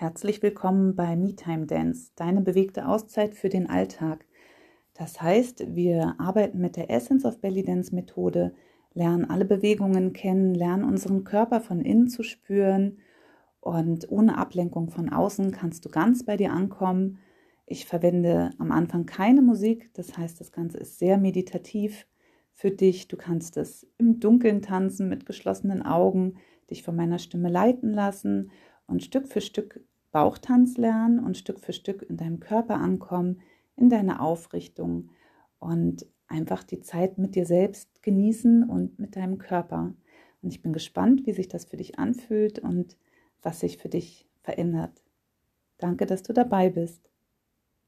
Herzlich willkommen bei MeTime Dance, deine bewegte Auszeit für den Alltag. Das heißt, wir arbeiten mit der Essence of Belly Dance Methode, lernen alle Bewegungen kennen, lernen unseren Körper von innen zu spüren und ohne Ablenkung von außen kannst du ganz bei dir ankommen. Ich verwende am Anfang keine Musik, das heißt, das Ganze ist sehr meditativ für dich. Du kannst es im Dunkeln tanzen mit geschlossenen Augen, dich von meiner Stimme leiten lassen und Stück für Stück Bauchtanz lernen und Stück für Stück in deinem Körper ankommen, in deine Aufrichtung und einfach die Zeit mit dir selbst genießen und mit deinem Körper. Und ich bin gespannt, wie sich das für dich anfühlt und was sich für dich verändert. Danke, dass du dabei bist.